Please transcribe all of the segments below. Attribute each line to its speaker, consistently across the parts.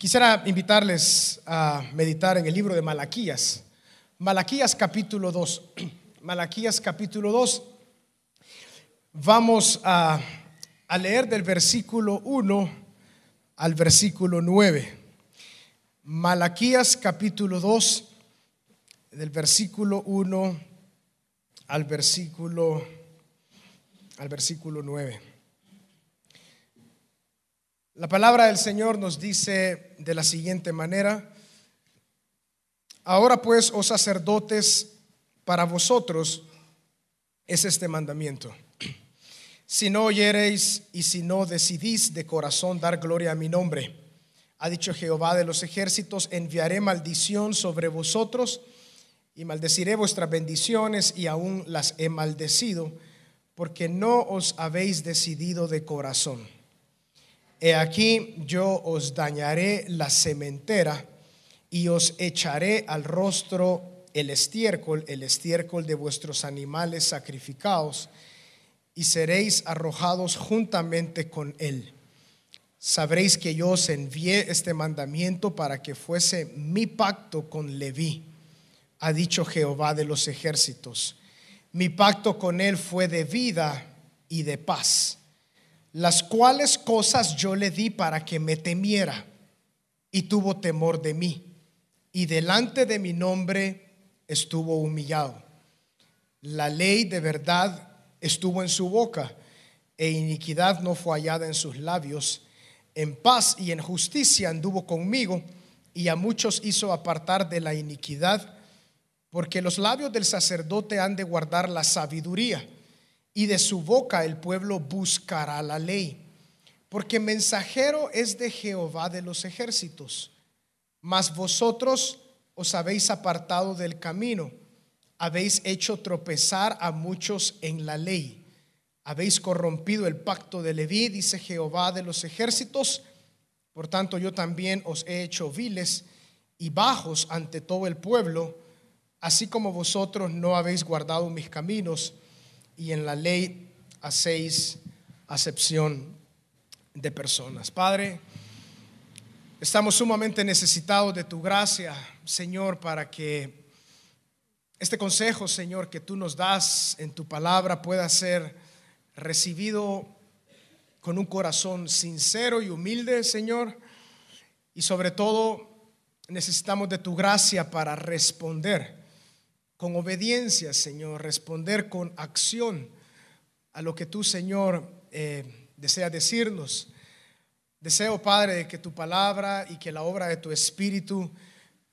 Speaker 1: Quisiera invitarles a meditar en el libro de Malaquías. Malaquías capítulo 2. Malaquías capítulo 2. Vamos a, a, leer del versículo 1 al versículo 9. Malaquías capítulo 2, del versículo 1 al versículo, al versículo 9. La palabra del Señor nos dice de la siguiente manera, ahora pues, oh sacerdotes, para vosotros es este mandamiento. Si no oyereis y si no decidís de corazón dar gloria a mi nombre, ha dicho Jehová de los ejércitos, enviaré maldición sobre vosotros y maldeciré vuestras bendiciones y aún las he maldecido, porque no os habéis decidido de corazón. He aquí yo os dañaré la cementera y os echaré al rostro el estiércol, el estiércol de vuestros animales sacrificados, y seréis arrojados juntamente con él. Sabréis que yo os envié este mandamiento para que fuese mi pacto con Leví, ha dicho Jehová de los ejércitos. Mi pacto con él fue de vida y de paz las cuales cosas yo le di para que me temiera y tuvo temor de mí y delante de mi nombre estuvo humillado. La ley de verdad estuvo en su boca e iniquidad no fue hallada en sus labios. En paz y en justicia anduvo conmigo y a muchos hizo apartar de la iniquidad, porque los labios del sacerdote han de guardar la sabiduría y de su boca el pueblo buscará la ley. Porque mensajero es de Jehová de los ejércitos. Mas vosotros os habéis apartado del camino, habéis hecho tropezar a muchos en la ley, habéis corrompido el pacto de Leví, dice Jehová de los ejércitos. Por tanto, yo también os he hecho viles y bajos ante todo el pueblo, así como vosotros no habéis guardado mis caminos y en la ley hacéis acepción de personas. Padre, estamos sumamente necesitados de tu gracia, Señor, para que este consejo, Señor, que tú nos das en tu palabra pueda ser recibido con un corazón sincero y humilde, Señor. Y sobre todo necesitamos de tu gracia para responder con obediencia, Señor, responder con acción a lo que tú, Señor, eh, desea decirnos. Deseo, Padre, que tu palabra y que la obra de tu Espíritu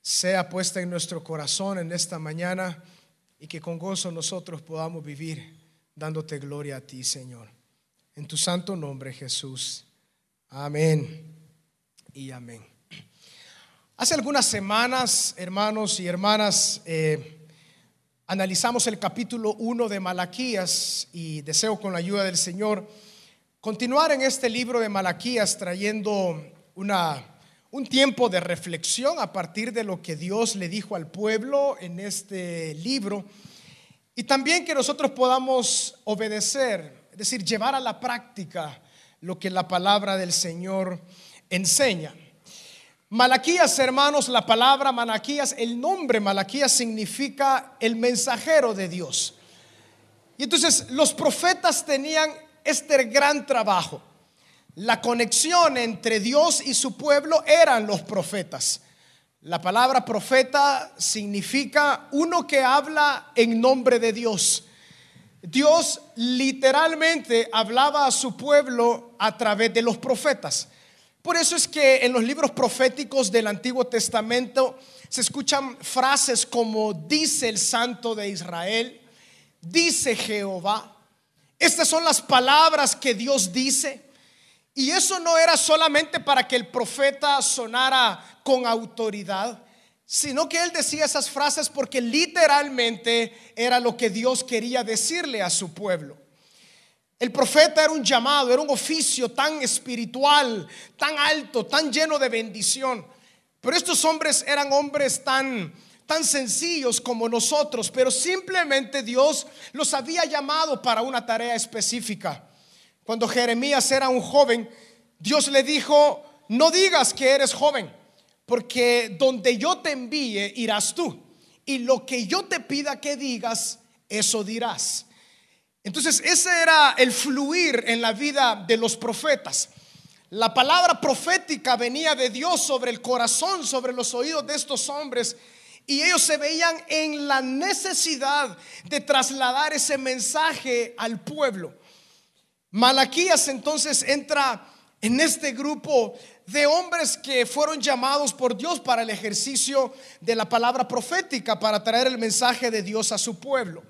Speaker 1: sea puesta en nuestro corazón en esta mañana y que con gozo nosotros podamos vivir dándote gloria a ti, Señor. En tu santo nombre, Jesús. Amén y amén. Hace algunas semanas, hermanos y hermanas, eh, analizamos el capítulo 1 de Malaquías y deseo con la ayuda del Señor continuar en este libro de Malaquías trayendo una, un tiempo de reflexión a partir de lo que Dios le dijo al pueblo en este libro y también que nosotros podamos obedecer, es decir, llevar a la práctica lo que la palabra del Señor enseña. Malaquías, hermanos, la palabra Malaquías, el nombre Malaquías significa el mensajero de Dios. Y entonces los profetas tenían este gran trabajo. La conexión entre Dios y su pueblo eran los profetas. La palabra profeta significa uno que habla en nombre de Dios. Dios literalmente hablaba a su pueblo a través de los profetas. Por eso es que en los libros proféticos del Antiguo Testamento se escuchan frases como dice el Santo de Israel, dice Jehová. Estas son las palabras que Dios dice. Y eso no era solamente para que el profeta sonara con autoridad, sino que él decía esas frases porque literalmente era lo que Dios quería decirle a su pueblo. El profeta era un llamado, era un oficio tan espiritual, tan alto, tan lleno de bendición. Pero estos hombres eran hombres tan tan sencillos como nosotros, pero simplemente Dios los había llamado para una tarea específica. Cuando Jeremías era un joven, Dios le dijo, no digas que eres joven, porque donde yo te envíe irás tú. Y lo que yo te pida que digas, eso dirás. Entonces, ese era el fluir en la vida de los profetas. La palabra profética venía de Dios sobre el corazón, sobre los oídos de estos hombres. Y ellos se veían en la necesidad de trasladar ese mensaje al pueblo. Malaquías entonces entra en este grupo de hombres que fueron llamados por Dios para el ejercicio de la palabra profética, para traer el mensaje de Dios a su pueblo.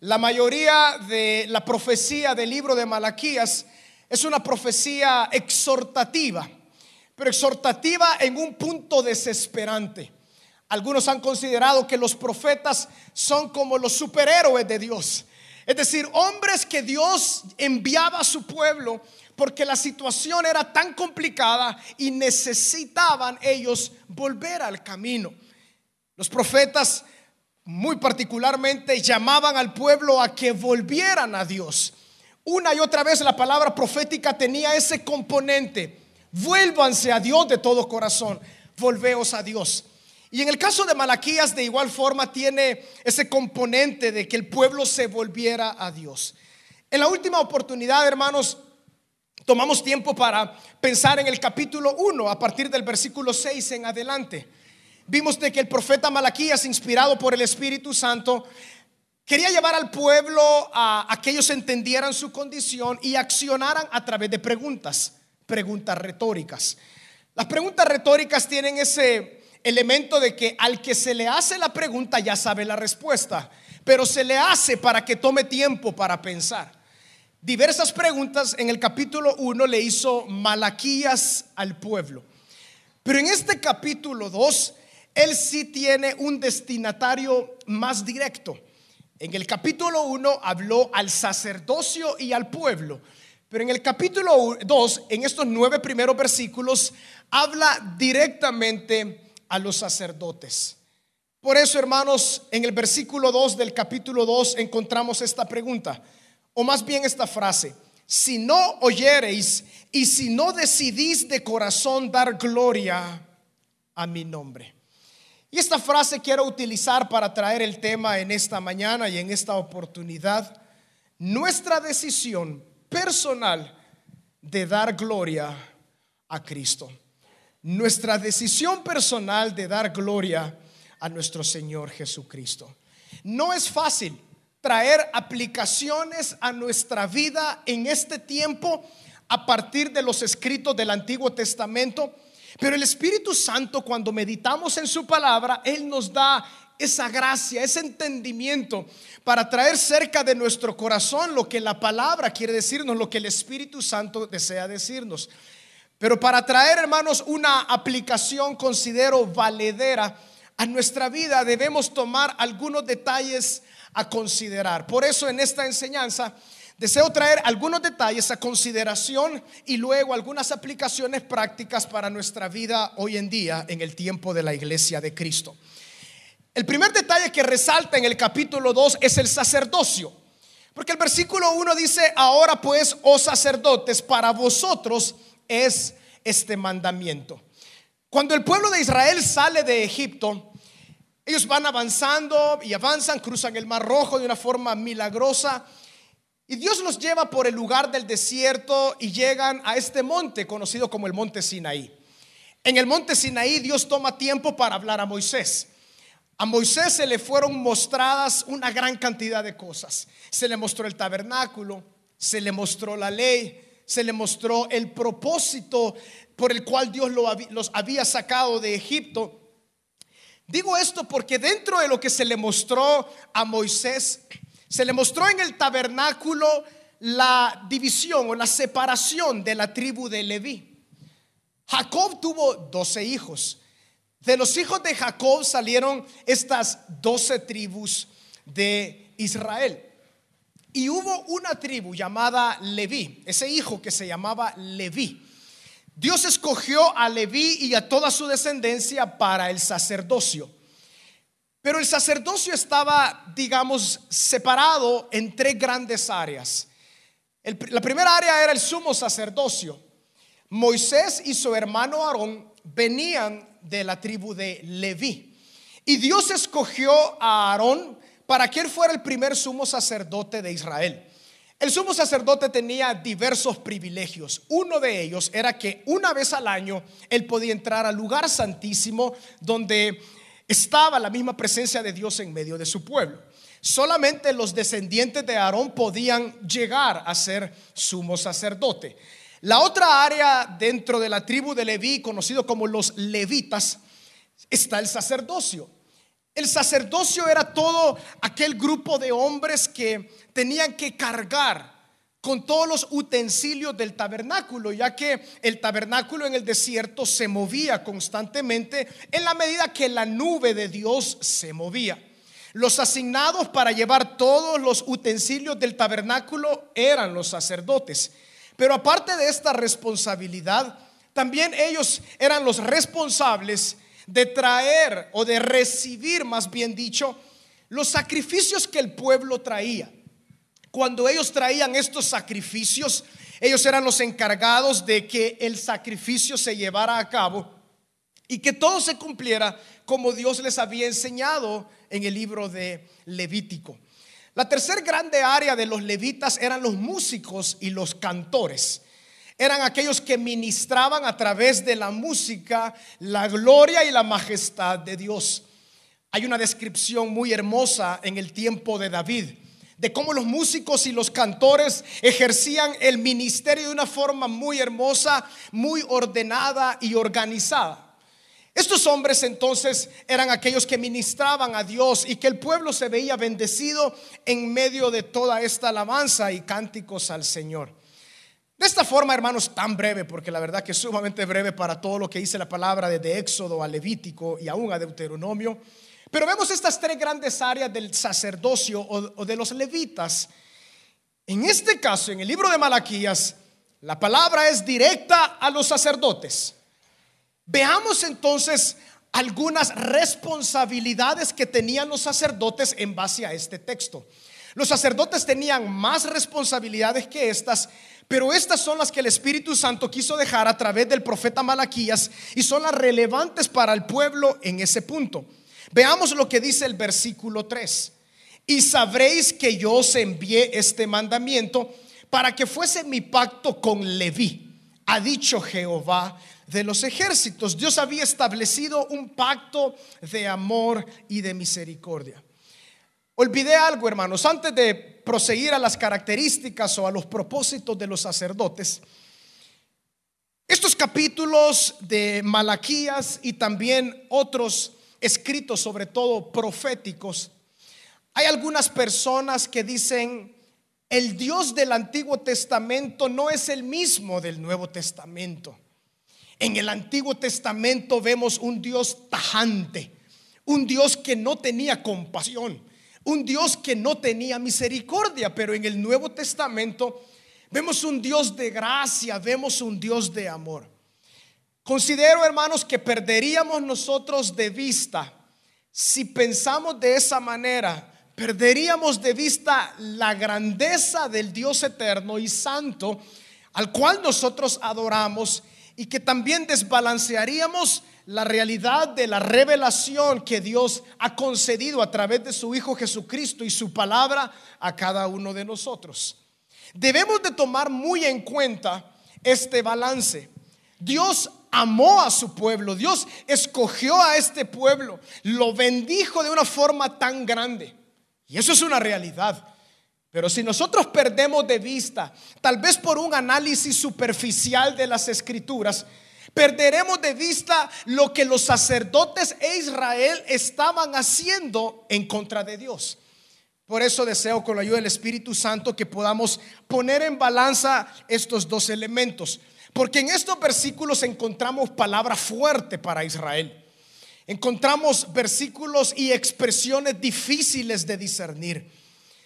Speaker 1: La mayoría de la profecía del libro de Malaquías es una profecía exhortativa, pero exhortativa en un punto desesperante. Algunos han considerado que los profetas son como los superhéroes de Dios. Es decir, hombres que Dios enviaba a su pueblo porque la situación era tan complicada y necesitaban ellos volver al camino. Los profetas muy particularmente llamaban al pueblo a que volvieran a Dios. Una y otra vez la palabra profética tenía ese componente. Vuélvanse a Dios de todo corazón. Volveos a Dios. Y en el caso de Malaquías de igual forma tiene ese componente de que el pueblo se volviera a Dios. En la última oportunidad, hermanos, tomamos tiempo para pensar en el capítulo 1 a partir del versículo 6 en adelante. Vimos de que el profeta Malaquías, inspirado por el Espíritu Santo, quería llevar al pueblo a, a que ellos entendieran su condición y accionaran a través de preguntas, preguntas retóricas. Las preguntas retóricas tienen ese elemento de que al que se le hace la pregunta ya sabe la respuesta, pero se le hace para que tome tiempo para pensar. Diversas preguntas en el capítulo 1 le hizo Malaquías al pueblo. Pero en este capítulo 2, él sí tiene un destinatario más directo. En el capítulo 1 habló al sacerdocio y al pueblo. Pero en el capítulo 2, en estos nueve primeros versículos, habla directamente a los sacerdotes. Por eso, hermanos, en el versículo 2 del capítulo 2 encontramos esta pregunta, o más bien esta frase, si no oyereis y si no decidís de corazón dar gloria a mi nombre. Y esta frase quiero utilizar para traer el tema en esta mañana y en esta oportunidad, nuestra decisión personal de dar gloria a Cristo nuestra decisión personal de dar gloria a nuestro Señor Jesucristo. No es fácil traer aplicaciones a nuestra vida en este tiempo a partir de los escritos del Antiguo Testamento, pero el Espíritu Santo cuando meditamos en su palabra, Él nos da esa gracia, ese entendimiento para traer cerca de nuestro corazón lo que la palabra quiere decirnos, lo que el Espíritu Santo desea decirnos. Pero para traer, hermanos, una aplicación, considero, valedera a nuestra vida, debemos tomar algunos detalles a considerar. Por eso en esta enseñanza deseo traer algunos detalles a consideración y luego algunas aplicaciones prácticas para nuestra vida hoy en día en el tiempo de la iglesia de Cristo. El primer detalle que resalta en el capítulo 2 es el sacerdocio. Porque el versículo 1 dice, ahora pues, oh sacerdotes, para vosotros es este mandamiento. Cuando el pueblo de Israel sale de Egipto, ellos van avanzando y avanzan, cruzan el Mar Rojo de una forma milagrosa. Y Dios los lleva por el lugar del desierto y llegan a este monte conocido como el monte Sinaí. En el monte Sinaí Dios toma tiempo para hablar a Moisés. A Moisés se le fueron mostradas una gran cantidad de cosas. Se le mostró el tabernáculo, se le mostró la ley, se le mostró el propósito por el cual Dios los había sacado de Egipto. Digo esto porque dentro de lo que se le mostró a Moisés, se le mostró en el tabernáculo la división o la separación de la tribu de Leví. Jacob tuvo doce hijos. De los hijos de Jacob salieron estas doce tribus de Israel. Y hubo una tribu llamada Leví, ese hijo que se llamaba Leví. Dios escogió a Leví y a toda su descendencia para el sacerdocio. Pero el sacerdocio estaba, digamos, separado en tres grandes áreas. la primera área era el sumo sacerdocio. Moisés y su hermano Aarón venían de la tribu de Leví. Y Dios escogió a Aarón para que él fuera el primer sumo sacerdote de Israel. El sumo sacerdote tenía diversos privilegios. Uno de ellos era que una vez al año él podía entrar al lugar santísimo donde estaba la misma presencia de Dios en medio de su pueblo. Solamente los descendientes de Aarón podían llegar a ser sumo sacerdote. La otra área dentro de la tribu de Leví, conocido como los levitas, está el sacerdocio. El sacerdocio era todo aquel grupo de hombres que tenían que cargar con todos los utensilios del tabernáculo, ya que el tabernáculo en el desierto se movía constantemente en la medida que la nube de Dios se movía. Los asignados para llevar todos los utensilios del tabernáculo eran los sacerdotes. Pero aparte de esta responsabilidad, también ellos eran los responsables de traer o de recibir, más bien dicho, los sacrificios que el pueblo traía. Cuando ellos traían estos sacrificios, ellos eran los encargados de que el sacrificio se llevara a cabo y que todo se cumpliera como Dios les había enseñado en el libro de Levítico. La tercer grande área de los levitas eran los músicos y los cantores. Eran aquellos que ministraban a través de la música la gloria y la majestad de Dios. Hay una descripción muy hermosa en el tiempo de David de cómo los músicos y los cantores ejercían el ministerio de una forma muy hermosa, muy ordenada y organizada. Estos hombres entonces eran aquellos que ministraban a Dios y que el pueblo se veía bendecido en medio de toda esta alabanza y cánticos al Señor. De esta forma, hermanos, tan breve, porque la verdad que es sumamente breve para todo lo que dice la palabra desde Éxodo a Levítico y aún a Deuteronomio. Pero vemos estas tres grandes áreas del sacerdocio o, de los levitas. En este caso, en el libro de Malaquías, la palabra es directa a los sacerdotes. Veamos entonces algunas responsabilidades que tenían los sacerdotes en base a este texto. Los sacerdotes tenían más responsabilidades que estas, pero estas son las que el Espíritu Santo quiso dejar a través del profeta Malaquías y son las relevantes para el pueblo en ese punto. Veamos lo que dice el versículo 3. Y sabréis que yo os envié este mandamiento para que fuese mi pacto con Leví, ha dicho Jehová de los ejércitos. Dios había establecido un pacto de amor y de misericordia. Olvidé algo, hermanos, antes de proseguir a las características o a los propósitos de los sacerdotes. Estos capítulos de Malaquías y también otros escritos, sobre todo proféticos, hay algunas personas que dicen, el Dios del Antiguo Testamento no es el mismo del Nuevo Testamento. En el Antiguo Testamento vemos un Dios tajante, un Dios que no tenía compasión, un Dios que no tenía misericordia, pero en el Nuevo Testamento vemos un Dios de gracia, vemos un Dios de amor. Considero, hermanos, que perderíamos nosotros de vista, si pensamos de esa manera, perderíamos de vista la grandeza del Dios eterno y santo al cual nosotros adoramos y que también desbalancearíamos la realidad de la revelación que Dios ha concedido a través de su Hijo Jesucristo y su palabra a cada uno de nosotros. Debemos de tomar muy en cuenta este balance. Dios amó a su pueblo, Dios escogió a este pueblo, lo bendijo de una forma tan grande. Y eso es una realidad. Pero si nosotros perdemos de vista, tal vez por un análisis superficial de las escrituras, perderemos de vista lo que los sacerdotes e Israel estaban haciendo en contra de Dios. Por eso deseo con la ayuda del Espíritu Santo que podamos poner en balanza estos dos elementos. Porque en estos versículos encontramos palabra fuerte para Israel. Encontramos versículos y expresiones difíciles de discernir.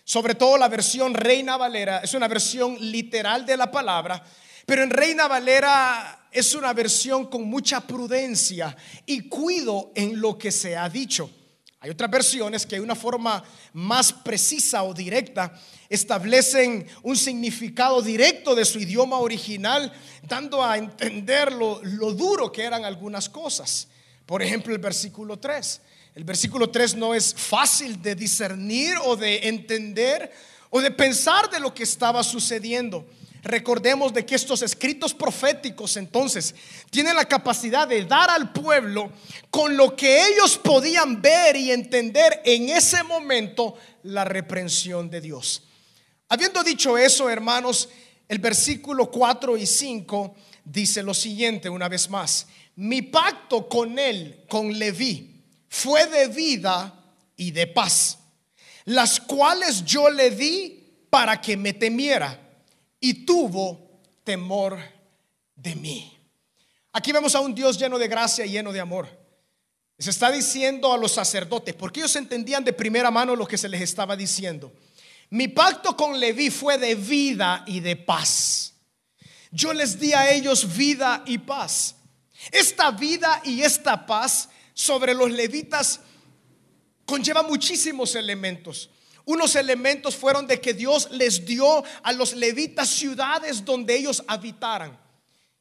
Speaker 1: Sobre todo la versión Reina Valera es una versión literal de la palabra, pero en Reina Valera es una versión con mucha prudencia y cuido en lo que se ha dicho. Hay otras versiones que de una forma más precisa o directa establecen un significado directo de su idioma original, dando a entender lo, lo duro que eran algunas cosas. Por ejemplo, el versículo 3. El versículo 3 no es fácil de discernir o de entender o de pensar de lo que estaba sucediendo. Recordemos de que estos escritos proféticos entonces tienen la capacidad de dar al pueblo con lo que ellos podían ver y entender en ese momento la reprensión de Dios. Habiendo dicho eso, hermanos, el versículo 4 y 5 dice lo siguiente una vez más. Mi pacto con él, con Leví, fue de vida y de paz, las cuales yo le di para que me temiera y tuvo temor de mí. Aquí vemos a un Dios lleno de gracia y lleno de amor. Se está diciendo a los sacerdotes, porque ellos entendían de primera mano lo que se les estaba diciendo. Mi pacto con Leví fue de vida y de paz. Yo les di a ellos vida y paz. Esta vida y esta paz sobre los levitas conlleva muchísimos elementos. Unos elementos fueron de que Dios les dio a los levitas ciudades donde ellos habitaran.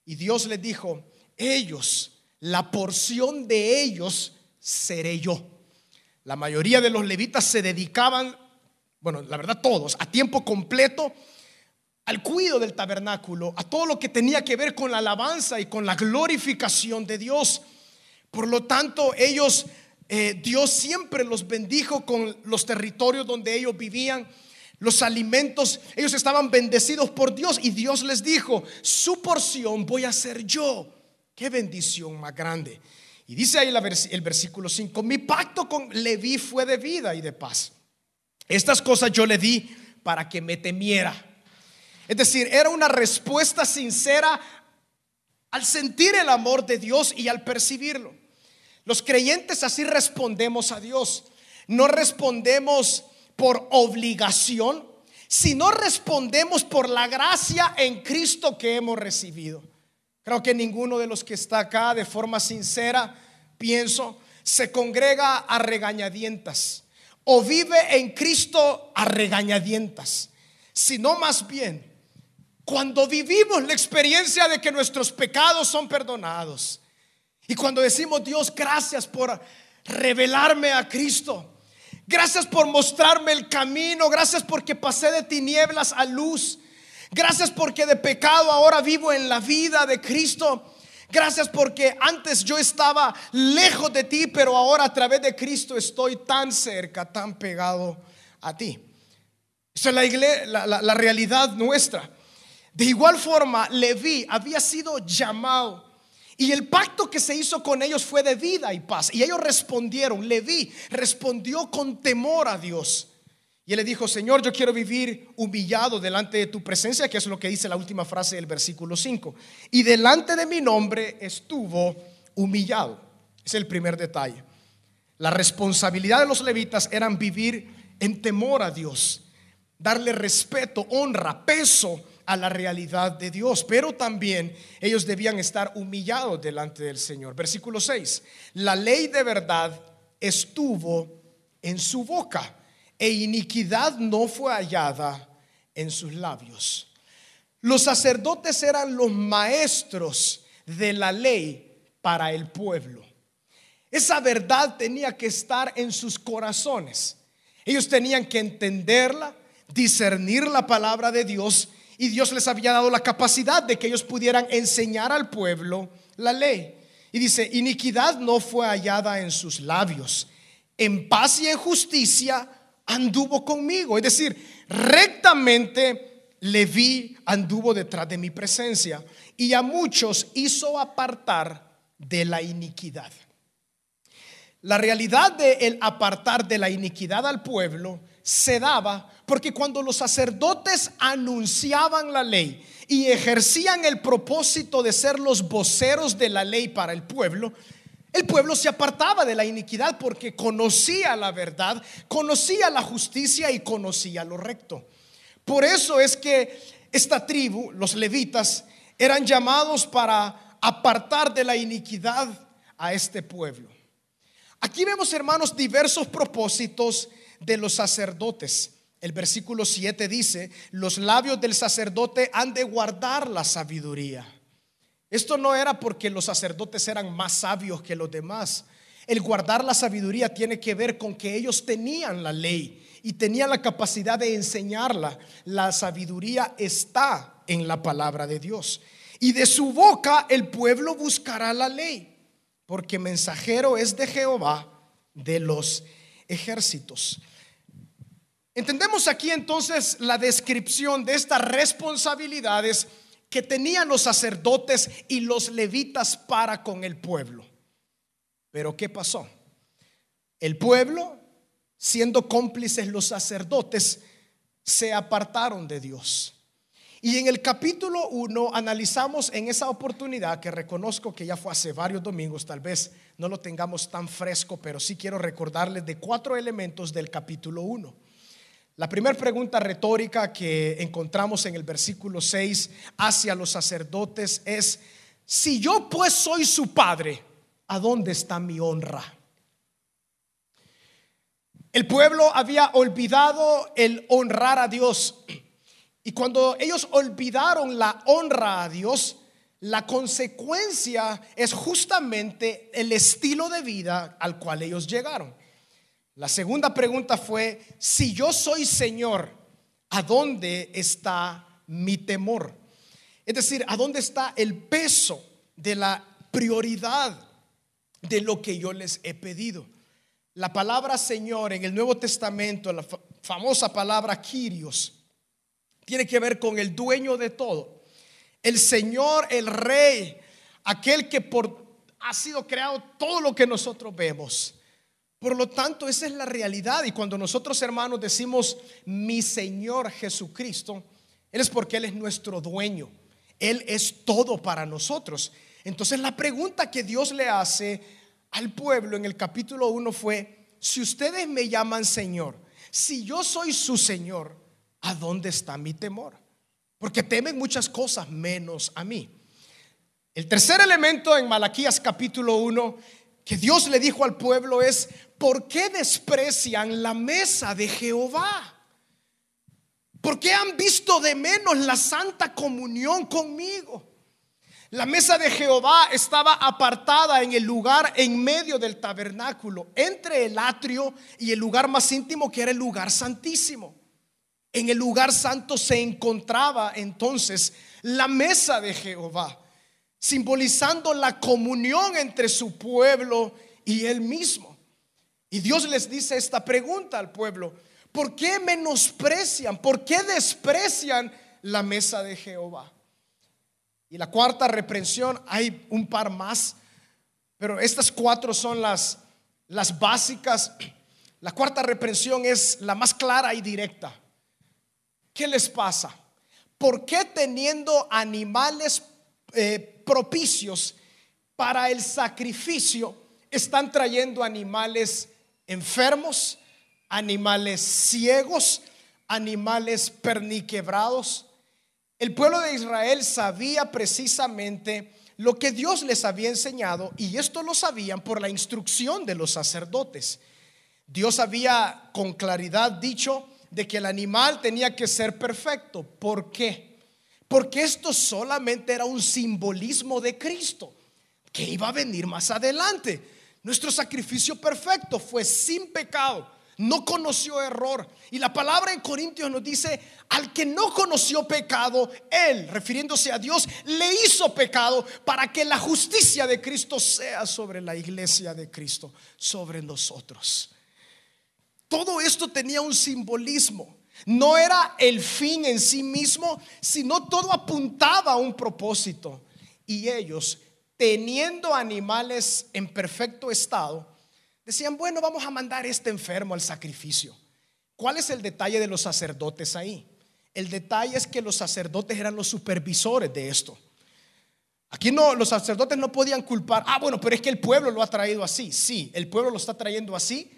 Speaker 1: Y Dios les dijo, ellos, la porción de ellos seré yo. La mayoría de los levitas se dedicaban, bueno, la verdad todos, a tiempo completo al cuidado del tabernáculo, a todo lo que tenía que ver con la alabanza y con la glorificación de Dios. Por lo tanto, ellos eh, Dios siempre los bendijo con los territorios donde ellos vivían, los alimentos, ellos estaban bendecidos por Dios y Dios les dijo, su porción voy a ser yo. Qué bendición más grande. Y dice ahí el versículo 5, mi pacto con Leví fue de vida y de paz. Estas cosas yo le di para que me temiera. Es decir, era una respuesta sincera al sentir el amor de Dios y al percibirlo. Los creyentes así respondemos a Dios. No respondemos por obligación, sino respondemos por la gracia en Cristo que hemos recibido. Creo que ninguno de los que está acá de forma sincera, pienso, se congrega a regañadientas o vive en Cristo a regañadientas, sino más bien cuando vivimos la experiencia de que nuestros pecados son perdonados, y cuando decimos, Dios, gracias por revelarme a Cristo. Gracias por mostrarme el camino. Gracias porque pasé de tinieblas a luz. Gracias porque de pecado ahora vivo en la vida de Cristo. Gracias porque antes yo estaba lejos de ti, pero ahora a través de Cristo estoy tan cerca, tan pegado a ti. Esa es la, iglesia, la realidad nuestra. De igual forma, Leví había sido llamado y el pacto que se hizo con ellos fue de vida y paz. Y ellos respondieron, Leví respondió con temor a Dios. Y él le dijo, Señor, yo quiero vivir humillado delante de tu presencia, que es lo que dice la última frase del versículo 5. Y delante de mi nombre estuvo humillado. Es el primer detalle. La responsabilidad de los levitas eran vivir en temor a Dios, darle respeto, honra, peso a la realidad de Dios, pero también ellos debían estar humillados delante del Señor. Versículo 6, la ley de verdad estuvo en su boca e iniquidad no fue hallada en sus labios. Los sacerdotes eran los maestros de la ley para el pueblo. Esa verdad tenía que estar en sus corazones. Ellos tenían que entenderla, discernir la palabra de Dios y Dios les había dado la capacidad de que ellos pudieran enseñar al pueblo la ley. Y dice, iniquidad no fue hallada en sus labios. En paz y en justicia anduvo conmigo. Es decir, rectamente le vi, anduvo detrás de mi presencia. Y a muchos hizo apartar de la iniquidad. La realidad de el apartar de la iniquidad al pueblo se daba porque cuando los sacerdotes anunciaban la ley y ejercían el propósito de ser los voceros de la ley para el pueblo, el pueblo se apartaba de la iniquidad porque conocía la verdad, conocía la justicia y conocía lo recto. Por eso es que esta tribu, los levitas, eran llamados para apartar de la iniquidad a este pueblo. Aquí vemos, hermanos, diversos propósitos de los sacerdotes. El versículo 7 dice, los labios del sacerdote han de guardar la sabiduría. Esto no era porque los sacerdotes eran más sabios que los demás. El guardar la sabiduría tiene que ver con que ellos tenían la ley y tenían la capacidad de enseñarla. La sabiduría está en la palabra de Dios. Y de su boca el pueblo buscará la ley, porque mensajero es de Jehová de los ejércitos. Entendemos aquí entonces la descripción de estas responsabilidades que tenían los sacerdotes y los levitas para con el pueblo. Pero ¿qué pasó? El pueblo, siendo cómplices los sacerdotes, se apartaron de Dios. Y en el capítulo 1 analizamos en esa oportunidad, que reconozco que ya fue hace varios domingos, tal vez no lo tengamos tan fresco, pero sí quiero recordarles de cuatro elementos del capítulo 1. La primera pregunta retórica que encontramos en el versículo 6 hacia los sacerdotes es, si yo pues soy su padre, ¿a dónde está mi honra? El pueblo había olvidado el honrar a Dios. Y cuando ellos olvidaron la honra a Dios, la consecuencia es justamente el estilo de vida al cual ellos llegaron. La segunda pregunta fue, si yo soy Señor, ¿a dónde está mi temor? Es decir, ¿a dónde está el peso de la prioridad de lo que yo les he pedido? La palabra Señor en el Nuevo Testamento, la famosa palabra Kyrios, tiene que ver con el dueño de todo. El Señor, el Rey, aquel que por, ha sido creado todo lo que nosotros vemos. Por lo tanto, esa es la realidad. Y cuando nosotros hermanos decimos mi Señor Jesucristo, Él es porque Él es nuestro dueño. Él es todo para nosotros. Entonces la pregunta que Dios le hace al pueblo en el capítulo 1 fue, si ustedes me llaman Señor, si yo soy su Señor, ¿a dónde está mi temor? Porque temen muchas cosas menos a mí. El tercer elemento en Malaquías capítulo 1 que Dios le dijo al pueblo es, ¿por qué desprecian la mesa de Jehová? ¿Por qué han visto de menos la santa comunión conmigo? La mesa de Jehová estaba apartada en el lugar en medio del tabernáculo, entre el atrio y el lugar más íntimo que era el lugar santísimo. En el lugar santo se encontraba entonces la mesa de Jehová simbolizando la comunión entre su pueblo y él mismo. Y Dios les dice esta pregunta al pueblo, ¿por qué menosprecian, por qué desprecian la mesa de Jehová? Y la cuarta reprensión, hay un par más, pero estas cuatro son las, las básicas. La cuarta reprensión es la más clara y directa. ¿Qué les pasa? ¿Por qué teniendo animales eh, propicios para el sacrificio están trayendo animales enfermos, animales ciegos, animales perniquebrados. El pueblo de Israel sabía precisamente lo que Dios les había enseñado y esto lo sabían por la instrucción de los sacerdotes. Dios había con claridad dicho de que el animal tenía que ser perfecto. ¿Por qué? Porque esto solamente era un simbolismo de Cristo, que iba a venir más adelante. Nuestro sacrificio perfecto fue sin pecado, no conoció error. Y la palabra en Corintios nos dice, al que no conoció pecado, Él, refiriéndose a Dios, le hizo pecado para que la justicia de Cristo sea sobre la iglesia de Cristo, sobre nosotros. Todo esto tenía un simbolismo. No era el fin en sí mismo, sino todo apuntaba a un propósito. Y ellos, teniendo animales en perfecto estado, decían, bueno, vamos a mandar este enfermo al sacrificio. ¿Cuál es el detalle de los sacerdotes ahí? El detalle es que los sacerdotes eran los supervisores de esto. Aquí no, los sacerdotes no podían culpar, ah, bueno, pero es que el pueblo lo ha traído así. Sí, el pueblo lo está trayendo así,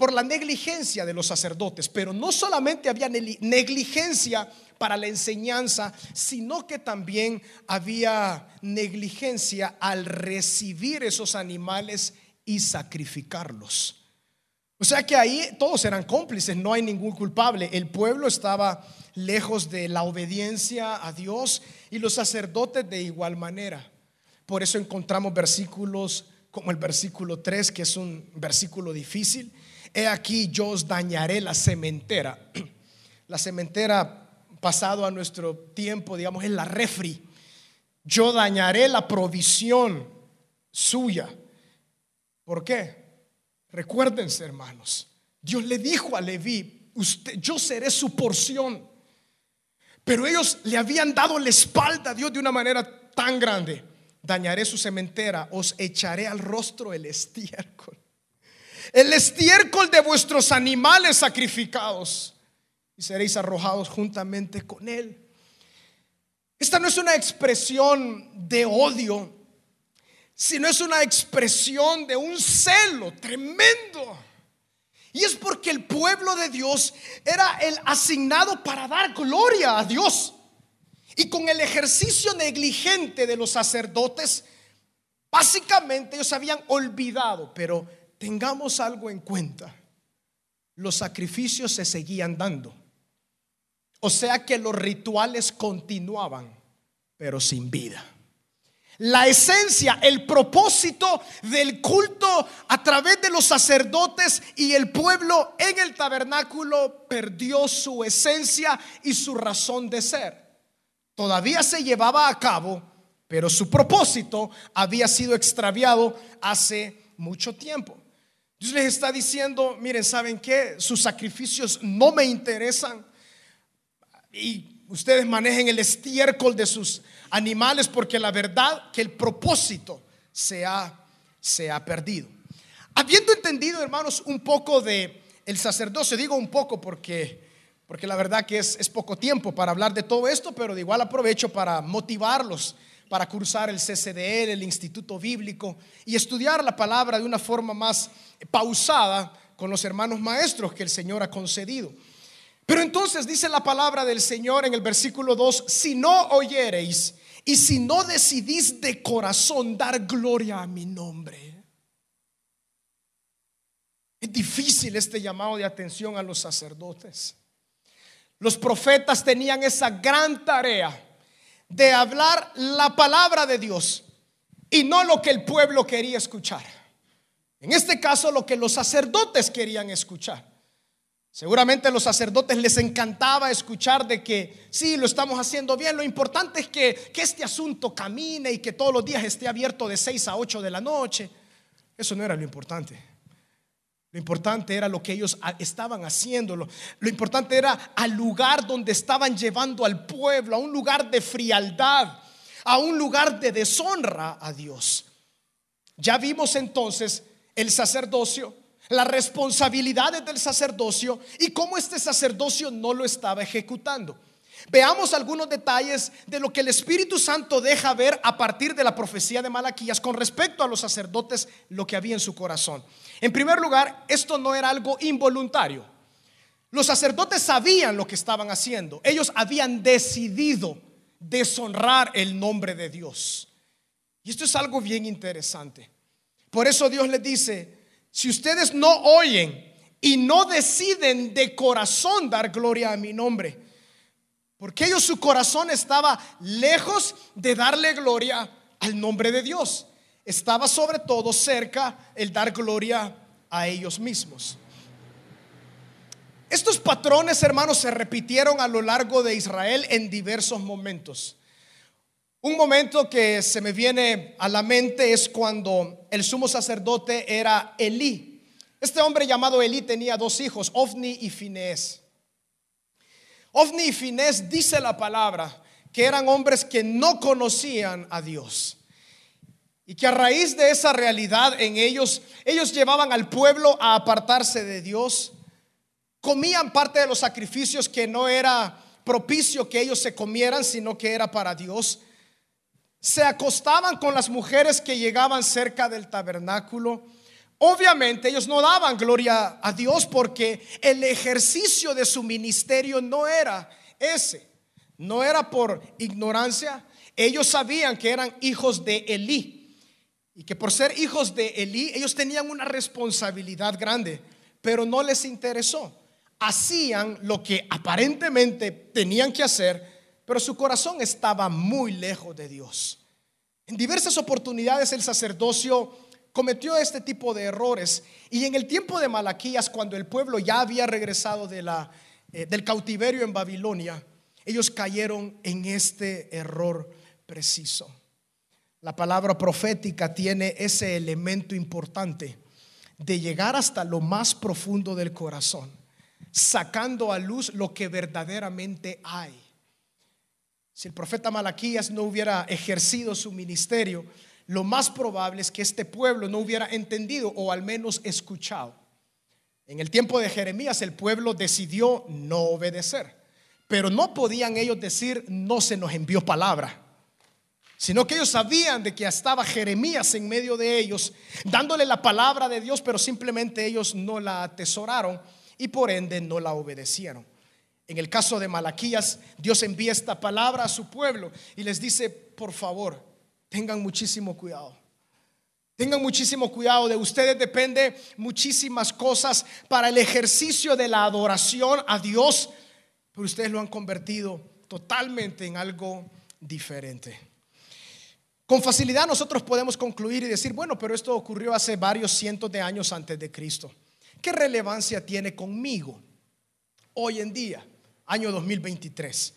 Speaker 1: por la negligencia de los sacerdotes, pero no solamente había negligencia para la enseñanza, sino que también había negligencia al recibir esos animales y sacrificarlos. O sea que ahí todos eran cómplices, no hay ningún culpable. El pueblo estaba lejos de la obediencia a Dios y los sacerdotes de igual manera. Por eso encontramos versículos como el versículo 3, que es un versículo difícil. He aquí yo os dañaré la cementera. La cementera pasado a nuestro tiempo, digamos, es la refri. Yo dañaré la provisión suya. ¿Por qué? Recuérdense, hermanos, Dios le dijo a Leví, usted, yo seré su porción. Pero ellos le habían dado la espalda a Dios de una manera tan grande. Dañaré su cementera, os echaré al rostro el estiércol. El estiércol de vuestros animales sacrificados. Y seréis arrojados juntamente con él. Esta no es una expresión de odio sino es una expresión de un celo tremendo. Y es porque el pueblo de Dios era el asignado para dar gloria a Dios. Y con el ejercicio negligente de los sacerdotes, básicamente ellos habían olvidado, pero tengamos algo en cuenta. Los sacrificios se seguían dando. O sea que los rituales continuaban, pero sin vida la esencia, el propósito del culto a través de los sacerdotes y el pueblo en el tabernáculo perdió su esencia y su razón de ser. Todavía se llevaba a cabo, pero su propósito había sido extraviado hace mucho tiempo. Dios les está diciendo, miren, ¿saben qué? Sus sacrificios no me interesan. Y ustedes manejen el estiércol de sus animales porque la verdad que el propósito se ha, se ha perdido. Habiendo entendido, hermanos, un poco de el sacerdocio, digo un poco porque, porque la verdad que es, es poco tiempo para hablar de todo esto, pero de igual aprovecho para motivarlos para cursar el CCDL, el Instituto Bíblico, y estudiar la palabra de una forma más pausada con los hermanos maestros que el Señor ha concedido. Pero entonces dice la palabra del Señor en el versículo 2, si no oyereis y si no decidís de corazón dar gloria a mi nombre. Es difícil este llamado de atención a los sacerdotes. Los profetas tenían esa gran tarea de hablar la palabra de Dios y no lo que el pueblo quería escuchar. En este caso, lo que los sacerdotes querían escuchar. Seguramente a los sacerdotes les encantaba escuchar de que sí, lo estamos haciendo bien. Lo importante es que, que, este asunto camine y que todos los días esté abierto de 6 a 8 de la noche. Eso no era lo importante. Lo importante era lo que ellos estaban haciendo. Lo, lo importante era al lugar donde estaban llevando al pueblo, a un lugar de frialdad, a un lugar de deshonra a Dios. Ya vimos entonces el sacerdocio las responsabilidades del sacerdocio y cómo este sacerdocio no lo estaba ejecutando. Veamos algunos detalles de lo que el Espíritu Santo deja ver a partir de la profecía de Malaquías con respecto a los sacerdotes, lo que había en su corazón. En primer lugar, esto no era algo involuntario. Los sacerdotes sabían lo que estaban haciendo. Ellos habían decidido deshonrar el nombre de Dios. Y esto es algo bien interesante. Por eso Dios les dice, si ustedes no oyen y no deciden de corazón dar gloria a mi nombre, porque ellos su corazón estaba lejos de darle gloria al nombre de Dios. Estaba sobre todo cerca el dar gloria a ellos mismos. Estos patrones, hermanos, se repitieron a lo largo de Israel en diversos momentos. Un momento que se me viene a la mente es cuando el sumo sacerdote era Elí. Este hombre llamado Elí tenía dos hijos, Ofni y Finés. Ofni y Finés dice la palabra que eran hombres que no conocían a Dios. Y que a raíz de esa realidad en ellos, ellos llevaban al pueblo a apartarse de Dios. Comían parte de los sacrificios que no era propicio que ellos se comieran, sino que era para Dios se acostaban con las mujeres que llegaban cerca del tabernáculo. Obviamente ellos no daban gloria a Dios porque el ejercicio de su ministerio no era ese, no era por ignorancia. Ellos sabían que eran hijos de Elí. y que por ser hijos de Elí, ellos tenían una responsabilidad grande, pero no les interesó. Hacían lo que aparentemente tenían que hacer, pero su corazón estaba muy lejos de Dios. En diversas oportunidades el sacerdocio cometió este tipo de errores y en el tiempo de Malaquías, cuando el pueblo ya había regresado de la, eh, del cautiverio en Babilonia, ellos cayeron en este error preciso. La palabra profética tiene ese elemento importante de llegar hasta lo más profundo del corazón, sacando a luz lo que verdaderamente hay. Si el profeta Malaquías no hubiera ejercido su ministerio, lo más probable es que este pueblo no hubiera entendido o al menos escuchado. En el tiempo de Jeremías el pueblo decidió no obedecer, pero no podían ellos decir no se nos envió palabra sino que ellos sabían de que estaba Jeremías en medio de ellos, dándole la palabra de Dios, pero simplemente ellos no la atesoraron y por ende no la obedecieron. En el caso de Malaquías, Dios envía esta palabra a su pueblo y les dice, por favor, tengan muchísimo cuidado. Tengan muchísimo cuidado, de ustedes depende muchísimas cosas para el ejercicio de la adoración a Dios, pero ustedes lo han convertido totalmente en algo diferente. Con facilidad nosotros podemos concluir y decir, bueno, pero esto ocurrió hace varios cientos de años antes de Cristo. ¿Qué relevancia tiene conmigo hoy en día, año 2023?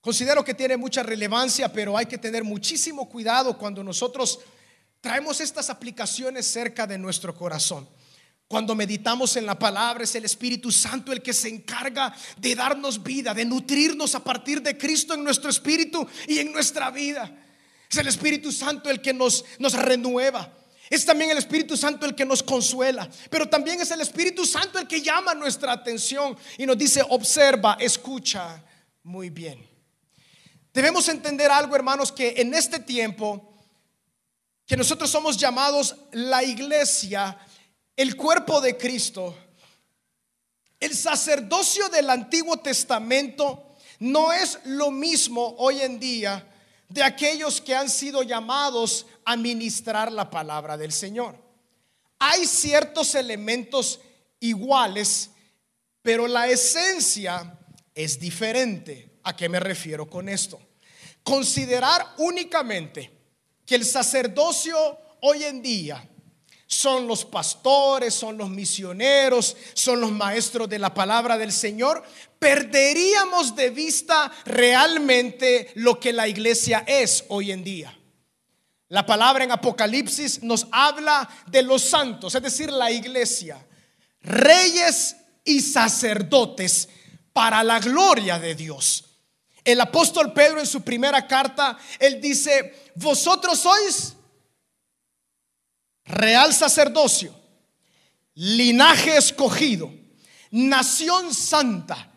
Speaker 1: Considero que tiene mucha relevancia, pero hay que tener muchísimo cuidado cuando nosotros traemos estas aplicaciones cerca de nuestro corazón. Cuando meditamos en la palabra es el Espíritu Santo el que se encarga de darnos vida, de nutrirnos a partir de Cristo en nuestro espíritu y en nuestra vida. Es el Espíritu Santo el que nos, nos renueva. Es también el Espíritu Santo el que nos consuela, pero también es el Espíritu Santo el que llama nuestra atención y nos dice, observa, escucha muy bien. Debemos entender algo, hermanos, que en este tiempo, que nosotros somos llamados la iglesia, el cuerpo de Cristo, el sacerdocio del Antiguo Testamento no es lo mismo hoy en día de aquellos que han sido llamados a ministrar la palabra del Señor. Hay ciertos elementos iguales, pero la esencia es diferente. ¿A qué me refiero con esto? Considerar únicamente que el sacerdocio hoy en día son los pastores, son los misioneros, son los maestros de la palabra del Señor, perderíamos de vista realmente lo que la iglesia es hoy en día. La palabra en Apocalipsis nos habla de los santos, es decir, la iglesia, reyes y sacerdotes para la gloria de Dios. El apóstol Pedro en su primera carta, él dice, vosotros sois real sacerdocio, linaje escogido, nación santa,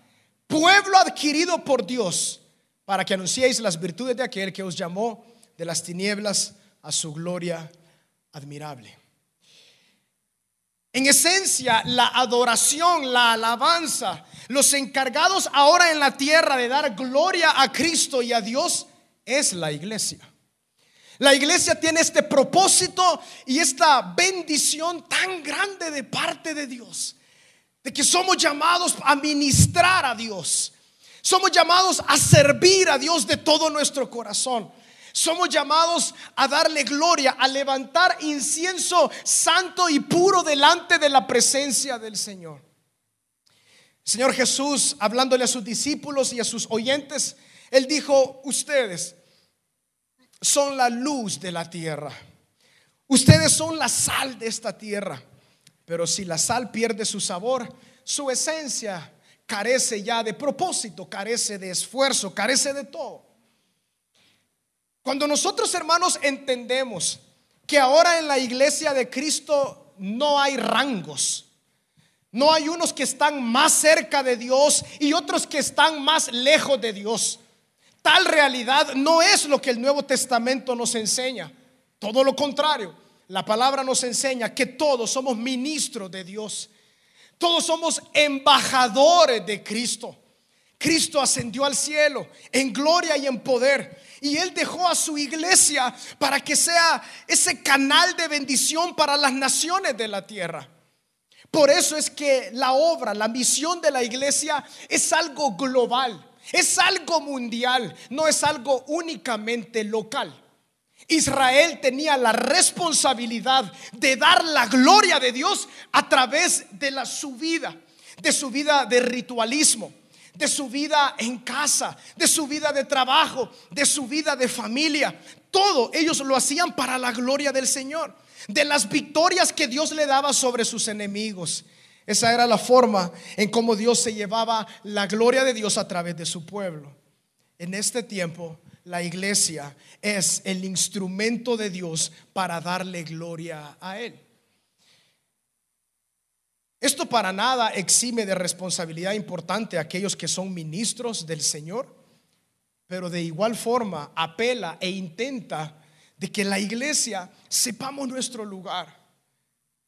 Speaker 1: pueblo adquirido por Dios, para que anunciéis las virtudes de aquel que os llamó de las tinieblas a su gloria admirable. En esencia, la adoración, la alabanza, los encargados ahora en la tierra de dar gloria a Cristo y a Dios es la iglesia. La iglesia tiene este propósito y esta bendición tan grande de parte de Dios, de que somos llamados a ministrar a Dios. Somos llamados a servir a Dios de todo nuestro corazón. Somos llamados a darle gloria, a levantar incienso santo y puro delante de la presencia del Señor. Señor Jesús, hablándole a sus discípulos y a sus oyentes, Él dijo, ustedes, son la luz de la tierra. Ustedes son la sal de esta tierra. Pero si la sal pierde su sabor, su esencia carece ya de propósito, carece de esfuerzo, carece de todo. Cuando nosotros hermanos entendemos que ahora en la iglesia de Cristo no hay rangos, no hay unos que están más cerca de Dios y otros que están más lejos de Dios. Tal realidad no es lo que el Nuevo Testamento nos enseña. Todo lo contrario, la palabra nos enseña que todos somos ministros de Dios. Todos somos embajadores de Cristo. Cristo ascendió al cielo en gloria y en poder. Y Él dejó a su iglesia para que sea ese canal de bendición para las naciones de la tierra. Por eso es que la obra, la misión de la iglesia es algo global, es algo mundial, no es algo únicamente local. Israel tenía la responsabilidad de dar la gloria de Dios a través de la, su vida, de su vida de ritualismo, de su vida en casa, de su vida de trabajo, de su vida de familia. Todo ellos lo hacían para la gloria del Señor de las victorias que Dios le daba sobre sus enemigos. Esa era la forma en cómo Dios se llevaba la gloria de Dios a través de su pueblo. En este tiempo, la iglesia es el instrumento de Dios para darle gloria a Él. Esto para nada exime de responsabilidad importante a aquellos que son ministros del Señor, pero de igual forma apela e intenta de que la iglesia sepamos nuestro lugar,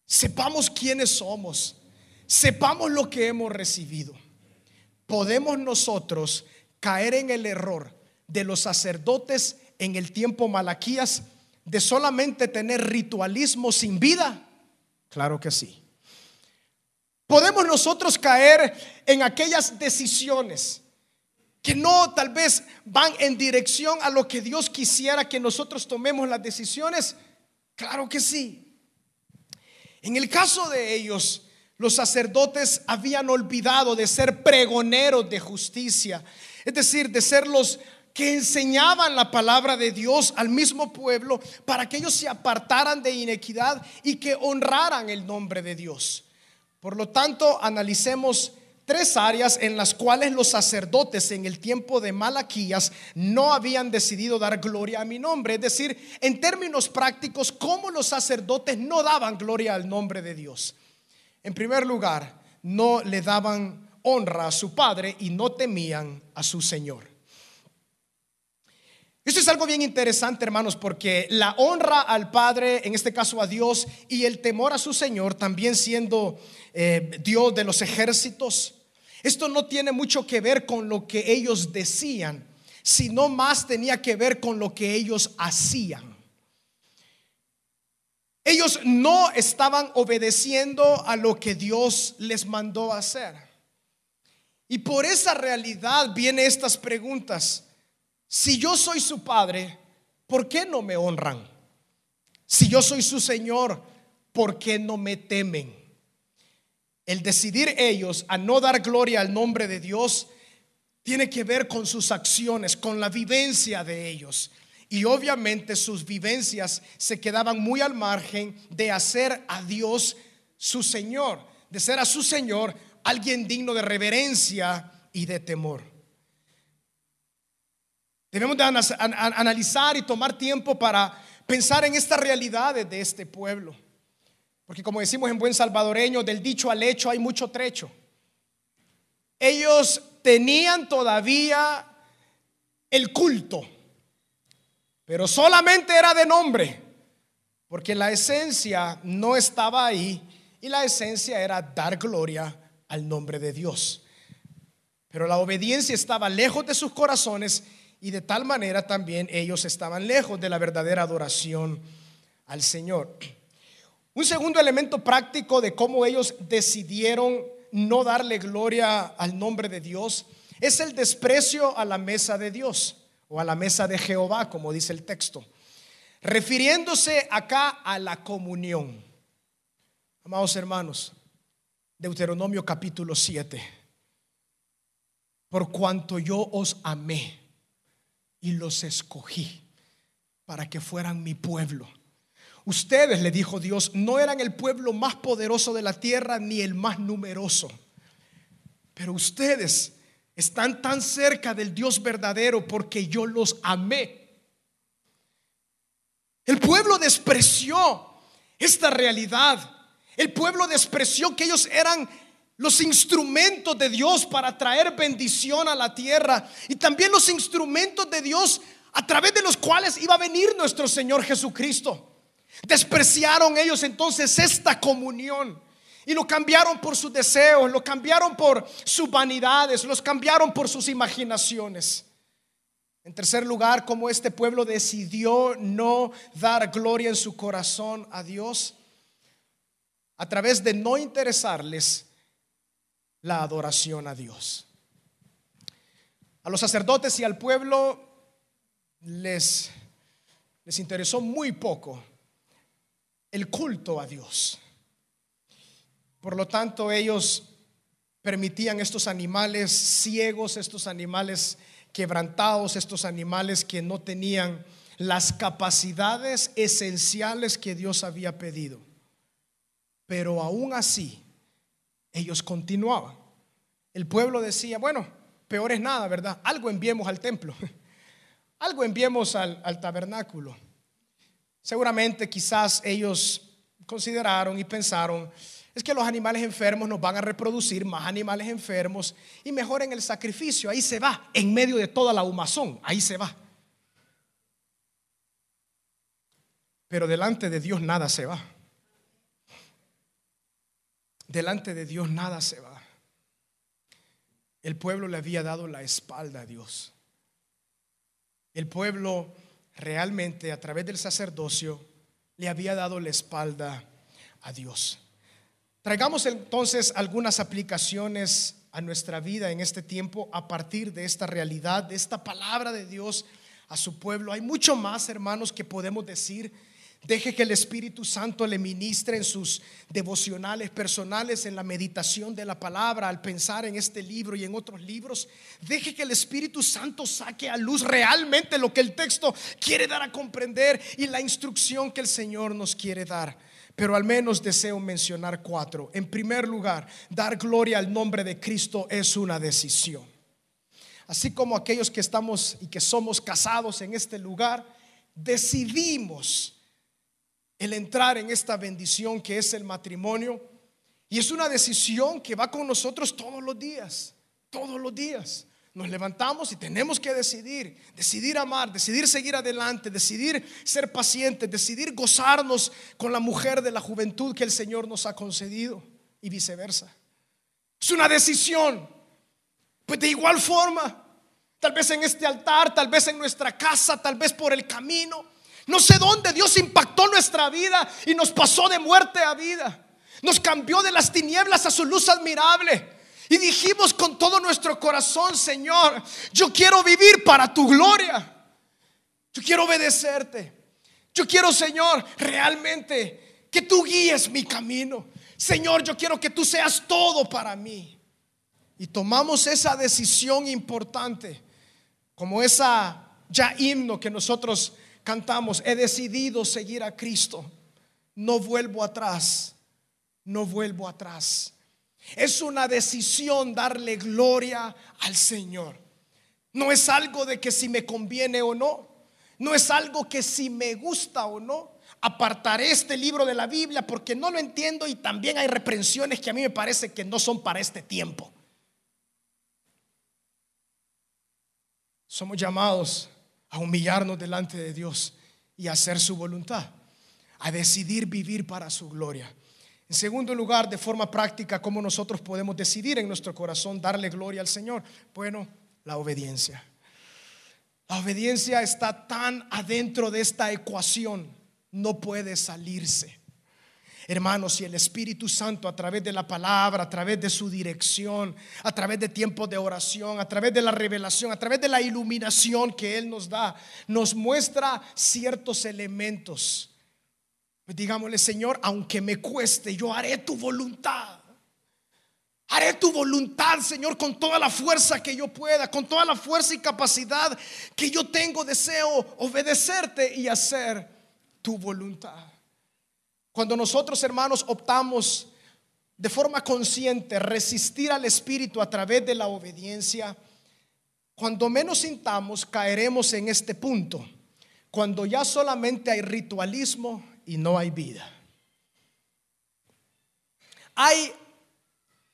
Speaker 1: sepamos quiénes somos, sepamos lo que hemos recibido. Podemos nosotros caer en el error de los sacerdotes en el tiempo Malaquías de solamente tener ritualismo sin vida? Claro que sí. Podemos nosotros caer en aquellas decisiones que no tal vez van en dirección a lo que Dios quisiera que nosotros tomemos las decisiones? Claro que sí. En el caso de ellos, los sacerdotes habían olvidado de ser pregoneros de justicia, es decir, de ser los que enseñaban la palabra de Dios al mismo pueblo para que ellos se apartaran de inequidad y que honraran el nombre de Dios. Por lo tanto, analicemos tres áreas en las cuales los sacerdotes en el tiempo de Malaquías no habían decidido dar gloria a mi nombre. Es decir, en términos prácticos, cómo los sacerdotes no daban gloria al nombre de Dios. En primer lugar, no le daban honra a su padre y no temían a su Señor. Esto es algo bien interesante, hermanos, porque la honra al Padre, en este caso a Dios, y el temor a su Señor, también siendo eh, Dios de los ejércitos, esto no tiene mucho que ver con lo que ellos decían, sino más tenía que ver con lo que ellos hacían. Ellos no estaban obedeciendo a lo que Dios les mandó hacer. Y por esa realidad vienen estas preguntas. Si yo soy su padre, ¿por qué no me honran? Si yo soy su Señor, ¿por qué no me temen? El decidir ellos a no dar gloria al nombre de Dios tiene que ver con sus acciones, con la vivencia de ellos. Y obviamente sus vivencias se quedaban muy al margen de hacer a Dios su Señor, de ser a su Señor alguien digno de reverencia y de temor. Debemos de analizar y tomar tiempo para pensar en estas realidades de este pueblo. Porque como decimos en buen salvadoreño, del dicho al hecho hay mucho trecho. Ellos tenían todavía el culto, pero solamente era de nombre, porque la esencia no estaba ahí y la esencia era dar gloria al nombre de Dios. Pero la obediencia estaba lejos de sus corazones y de tal manera también ellos estaban lejos de la verdadera adoración al Señor. Un segundo elemento práctico de cómo ellos decidieron no darle gloria al nombre de Dios es el desprecio a la mesa de Dios o a la mesa de Jehová, como dice el texto, refiriéndose acá a la comunión. Amados hermanos, Deuteronomio capítulo 7, por cuanto yo os amé y los escogí para que fueran mi pueblo. Ustedes, le dijo Dios, no eran el pueblo más poderoso de la tierra ni el más numeroso, pero ustedes están tan cerca del Dios verdadero porque yo los amé. El pueblo despreció esta realidad. El pueblo despreció que ellos eran los instrumentos de Dios para traer bendición a la tierra y también los instrumentos de Dios a través de los cuales iba a venir nuestro Señor Jesucristo. Despreciaron ellos entonces esta comunión Y lo cambiaron por sus deseos, lo cambiaron por sus vanidades, los cambiaron por sus imaginaciones. En tercer lugar, como este pueblo decidió no dar gloria en su corazón a Dios, a través de no interesarles la adoración a Dios. A los sacerdotes y al pueblo les, les interesó muy poco el culto a Dios. Por lo tanto, ellos permitían estos animales ciegos, estos animales quebrantados, estos animales que no tenían las capacidades esenciales que Dios había pedido. Pero aún así, ellos continuaban. El pueblo decía, bueno, peor es nada, ¿verdad? Algo enviemos al templo, algo enviemos al, tabernáculo. Seguramente quizás ellos consideraron y pensaron, es que los animales enfermos nos van a reproducir más animales enfermos y mejor en el sacrificio, ahí se va, en medio de toda la humazón, ahí se va. Pero delante de Dios nada se va. Delante de Dios nada se va. El pueblo le había dado la espalda a Dios. El pueblo realmente a través del sacerdocio le había dado la espalda a Dios. Traigamos entonces algunas aplicaciones a nuestra vida en este tiempo a partir de esta realidad, de esta palabra de Dios a su pueblo. Hay mucho más, hermanos, que podemos decir. Deje que el Espíritu Santo le ministre en sus devocionales personales, en la meditación de la palabra, al pensar en este libro y en otros libros. Deje que el Espíritu Santo saque a luz realmente lo que el texto quiere dar a comprender y la instrucción que el Señor nos quiere dar pero al menos deseo mencionar cuatro. En primer lugar, dar gloria al nombre de Cristo es una decisión. Así como aquellos que estamos y que somos casados en este lugar, decidimos el entrar en esta bendición que es el matrimonio. Y es una decisión que va con nosotros todos los días, todos los días nos levantamos y tenemos que decidir, decidir amar, decidir seguir adelante, decidir ser pacientes, decidir gozarnos con la mujer de la juventud que el Señor nos ha concedido y viceversa. Es una decisión. Pues de igual forma, tal vez en este altar, tal vez en nuestra casa, tal vez por el camino, no sé dónde Dios impactó nuestra vida y nos pasó de muerte a vida. Nos cambió de las tinieblas a su luz admirable. Y dijimos con todo nuestro corazón, Señor, yo quiero vivir para tu gloria. Yo quiero obedecerte. Yo quiero, Señor, realmente que tú guíes mi camino. Señor, yo quiero que tú seas todo para mí. Y tomamos esa decisión importante, como esa ya himno que nosotros cantamos. He decidido seguir a Cristo. No vuelvo atrás. No vuelvo atrás. Es una decisión darle gloria al Señor. No es algo de que si me conviene o no. No es algo que si me gusta o no. Apartaré este libro de la Biblia porque no lo entiendo y también hay reprensiones que a mí me parece que no son para este tiempo. Somos llamados a humillarnos delante de Dios y hacer su voluntad, a decidir vivir para su gloria. En segundo lugar, de forma práctica, ¿cómo nosotros podemos decidir en nuestro corazón darle gloria al Señor? Bueno, la obediencia. La obediencia está tan adentro de esta ecuación, no puede salirse. Hermanos, si el Espíritu Santo a través de la palabra, a través de su dirección, a través de tiempos de oración, a través de la revelación, a través de la iluminación que Él nos da, nos muestra ciertos elementos digámosle, Señor, aunque me cueste, yo haré tu voluntad. Haré tu voluntad, Señor, con toda la fuerza que yo pueda, con toda la fuerza y capacidad que yo tengo. Deseo obedecerte y hacer tu voluntad. Cuando nosotros, hermanos, optamos de forma consciente resistir al Espíritu a través de la obediencia, cuando menos sintamos, caeremos en este punto. Cuando ya solamente hay ritualismo y no hay vida. Hay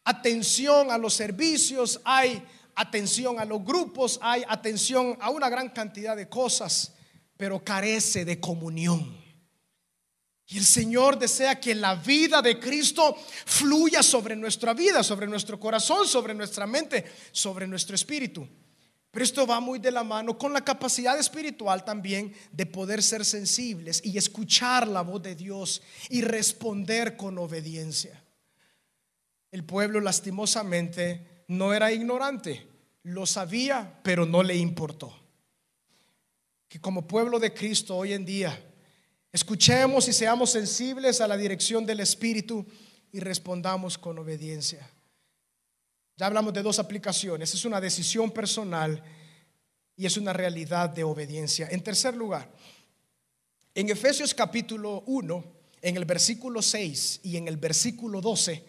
Speaker 1: atención a los servicios, hay atención a los grupos, hay atención a una gran cantidad de cosas, pero carece de comunión. Y el Señor desea que la vida de Cristo fluya sobre nuestra vida, sobre nuestro corazón, sobre nuestra mente, sobre nuestro espíritu. Pero esto va muy de la mano con la capacidad espiritual también de poder ser sensibles y escuchar la voz de Dios y responder con obediencia. El pueblo lastimosamente no era ignorante, lo sabía, pero no le importó. Que como pueblo de Cristo hoy en día escuchemos y seamos sensibles a la dirección del Espíritu y respondamos con obediencia. Ya hablamos de dos aplicaciones. Es una decisión personal y es una realidad de obediencia. En tercer lugar, en Efesios capítulo 1, en el versículo 6 y en el versículo 12,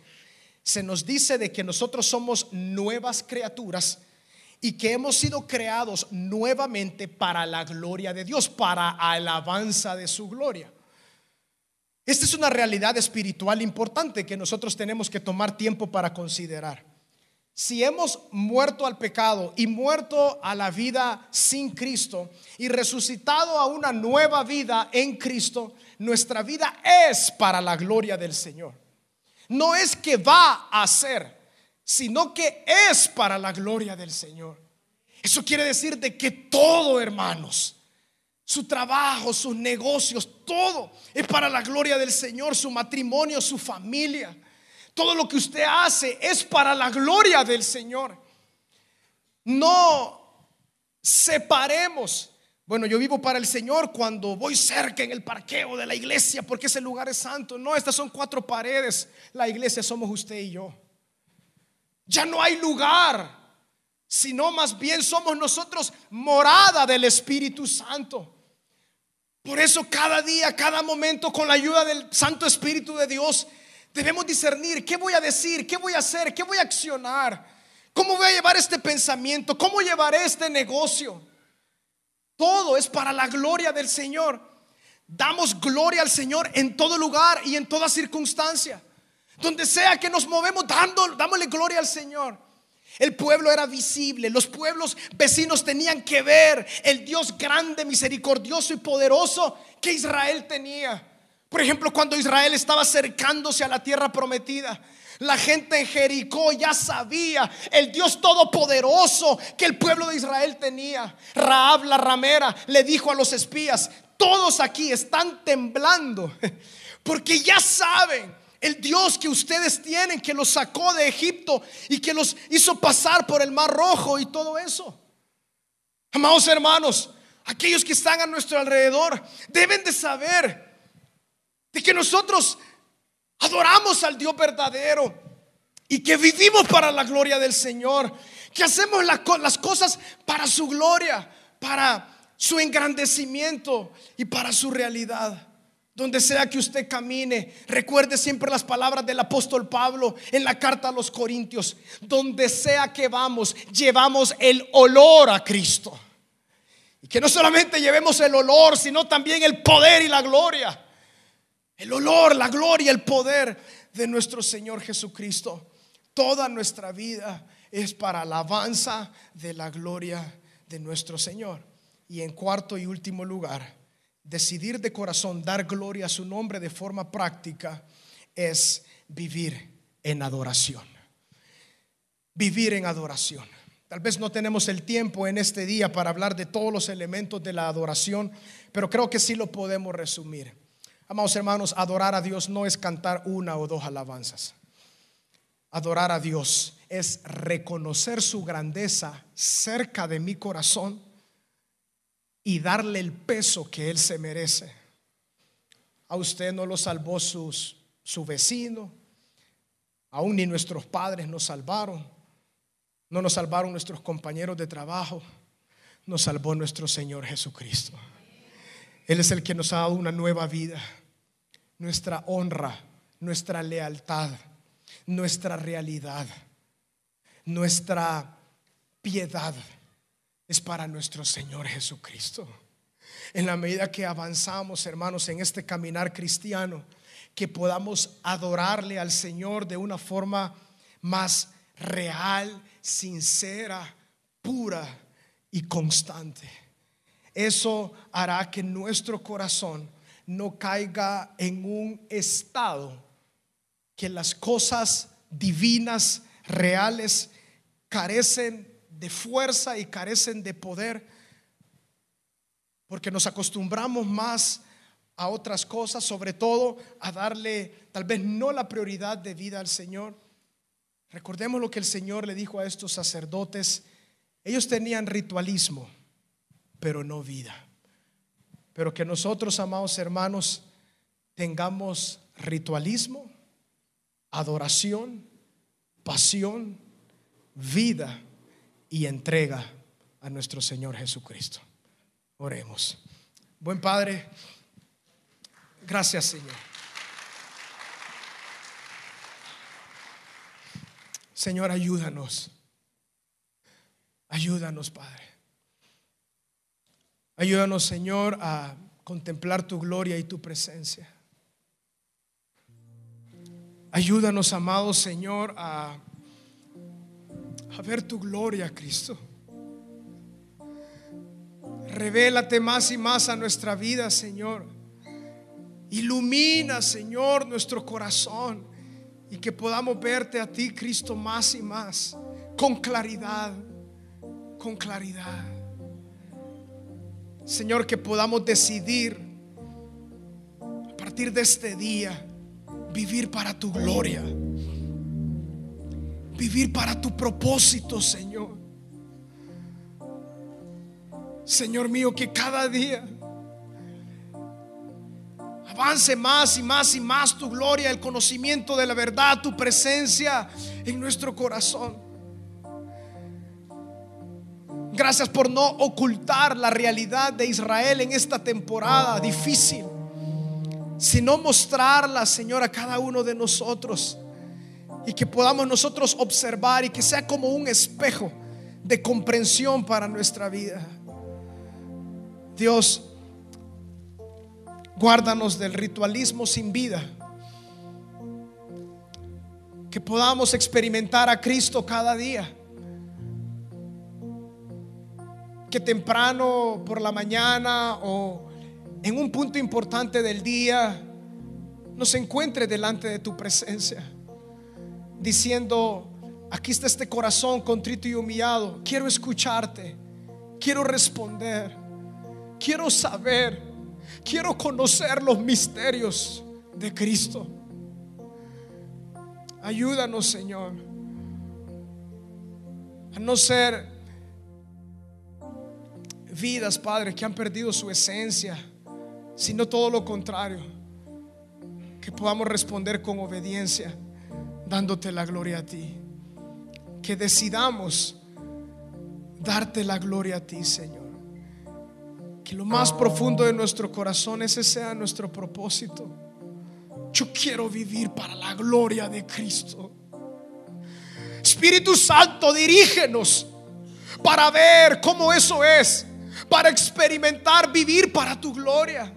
Speaker 1: se nos dice de que nosotros somos nuevas criaturas y que hemos sido creados nuevamente para la gloria de Dios, para alabanza de su gloria. Esta es una realidad espiritual importante que nosotros tenemos que tomar tiempo para considerar. Si hemos muerto al pecado y muerto a la vida sin Cristo y resucitado a una nueva vida en Cristo, nuestra vida es para la gloria del Señor. No es que va a ser, sino que es para la gloria del Señor. Eso quiere decir de que todo, hermanos, su trabajo, sus negocios, todo es para la gloria del Señor, su matrimonio, su familia todo lo que usted hace es para la gloria del Señor. No separemos. Bueno, yo vivo para el Señor cuando voy cerca en el parqueo de la iglesia porque ese lugar es santo. No, estas son cuatro paredes. La iglesia somos usted y yo. Ya no hay lugar, sino más bien somos nosotros morada del Espíritu Santo. Por eso cada día, cada momento, con la ayuda del Santo Espíritu de Dios, Debemos discernir qué voy a decir, qué voy a hacer, qué voy a accionar, cómo voy a llevar este pensamiento, cómo llevaré este negocio. Todo es para la gloria del Señor. Damos gloria al Señor en todo lugar y en toda circunstancia. Donde sea que nos movemos, dando, dámosle gloria al Señor. El pueblo era visible, los pueblos vecinos tenían que ver el Dios grande, misericordioso y poderoso que Israel tenía. Por ejemplo, cuando Israel estaba acercándose a la tierra prometida, la gente en Jericó ya sabía el Dios todopoderoso que el pueblo de Israel tenía. Raab la ramera le dijo a los espías, todos aquí están temblando porque ya saben el Dios que ustedes tienen, que los sacó de Egipto y que los hizo pasar por el mar rojo y todo eso. Amados hermanos, aquellos que están a nuestro alrededor deben de saber de que nosotros adoramos al Dios verdadero y que vivimos para la gloria del Señor, que hacemos las cosas para su gloria, para su engrandecimiento y para su realidad. Donde sea que usted camine, recuerde siempre las palabras del apóstol Pablo en la carta a los Corintios. Donde sea que vamos, llevamos el olor a Cristo. Y que no solamente llevemos el olor, sino también el poder y la gloria. El olor, la gloria, el poder de nuestro Señor Jesucristo. Toda nuestra vida es para alabanza de la gloria de nuestro Señor. Y en cuarto y último lugar, decidir de corazón dar gloria a su nombre de forma práctica es vivir en adoración. Vivir en adoración. Tal vez no tenemos el tiempo en este día para hablar de todos los elementos de la adoración, pero creo que sí lo podemos resumir. Amados hermanos, adorar a Dios no es cantar una o dos alabanzas. Adorar a Dios es reconocer su grandeza cerca de mi corazón y darle el peso que Él se merece. A usted no lo salvó su vecino, aún ni nuestros padres nos salvaron, no nos salvaron nuestros compañeros de trabajo, nos salvó nuestro Señor Jesucristo. Él es el que nos ha dado una nueva vida nuestra honra, nuestra lealtad, nuestra realidad, nuestra piedad es para nuestro Señor Jesucristo. En la medida que avanzamos, hermanos, en este caminar cristiano, que podamos adorarle al Señor de una forma más real, sincera, pura y constante. Eso hará que nuestro corazón no caiga en un estado que las cosas divinas, reales, carecen de fuerza y carecen de poder, porque nos acostumbramos más a otras cosas, sobre todo a darle tal vez no la prioridad de vida al Señor. Recordemos lo que el Señor le dijo a estos sacerdotes. Ellos tenían ritualismo, pero no vida. Pero que nosotros, amados hermanos, tengamos ritualismo, adoración, pasión, vida y entrega a nuestro Señor Jesucristo. Oremos. Buen Padre, gracias Señor. Señor, ayúdanos. Ayúdanos, Padre. Ayúdanos, Señor, a contemplar tu gloria y tu presencia. Ayúdanos, amado Señor, a, a ver tu gloria, Cristo. Revélate más y más a nuestra vida, Señor. Ilumina, Señor, nuestro corazón y que podamos verte a ti, Cristo, más y más, con claridad, con claridad. Señor, que podamos decidir a partir de este día vivir para tu gloria, vivir para tu propósito, Señor. Señor mío, que cada día avance más y más y más tu gloria, el conocimiento de la verdad, tu presencia en nuestro corazón. Gracias por no ocultar la realidad de Israel en esta temporada difícil, sino mostrarla, Señor, a cada uno de nosotros y que podamos nosotros observar y que sea como un espejo de comprensión para nuestra vida. Dios, guárdanos del ritualismo sin vida. Que podamos experimentar a Cristo cada día. Que temprano por la mañana o en un punto importante del día nos encuentre delante de tu presencia, diciendo, aquí está este corazón contrito y humillado, quiero escucharte, quiero responder, quiero saber Quiero conocer los misterios de Cristo. Ayúdanos, Señor, a no ser vidas, Padre, que han perdido su esencia, sino todo lo contrario. Que podamos responder con obediencia, dándote la gloria a ti. Que decidamos darte la gloria a ti, Señor lo más profundo de nuestro corazón ese sea nuestro propósito. Yo quiero vivir para la gloria de Cristo. Espíritu Santo, dirígenos para ver cómo eso es, para experimentar vivir para tu gloria.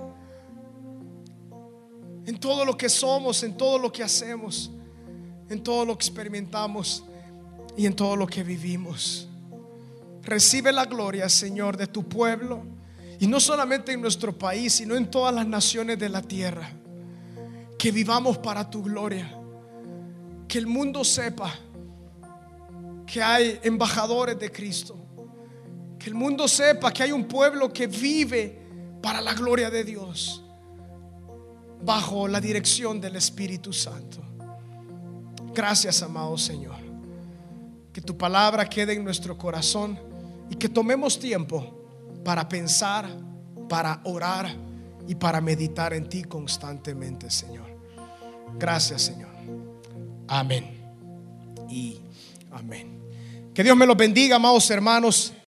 Speaker 1: En todo lo que somos, en todo lo que hacemos, en todo lo que experimentamos y en todo lo que vivimos. Recibe la gloria, Señor, de tu pueblo y no solamente en nuestro país, sino en todas las naciones de la tierra. Que vivamos para tu gloria. Que el mundo sepa que hay embajadores de Cristo. Que el mundo sepa que hay un pueblo que vive para la gloria de Dios. Bajo la dirección del Espíritu Santo. Gracias, amado Señor. Que tu palabra quede en nuestro corazón y que tomemos tiempo para pensar, para orar y para meditar en ti constantemente, Señor. Gracias, Señor. Amén. Y amén. Que Dios me los bendiga, amados hermanos.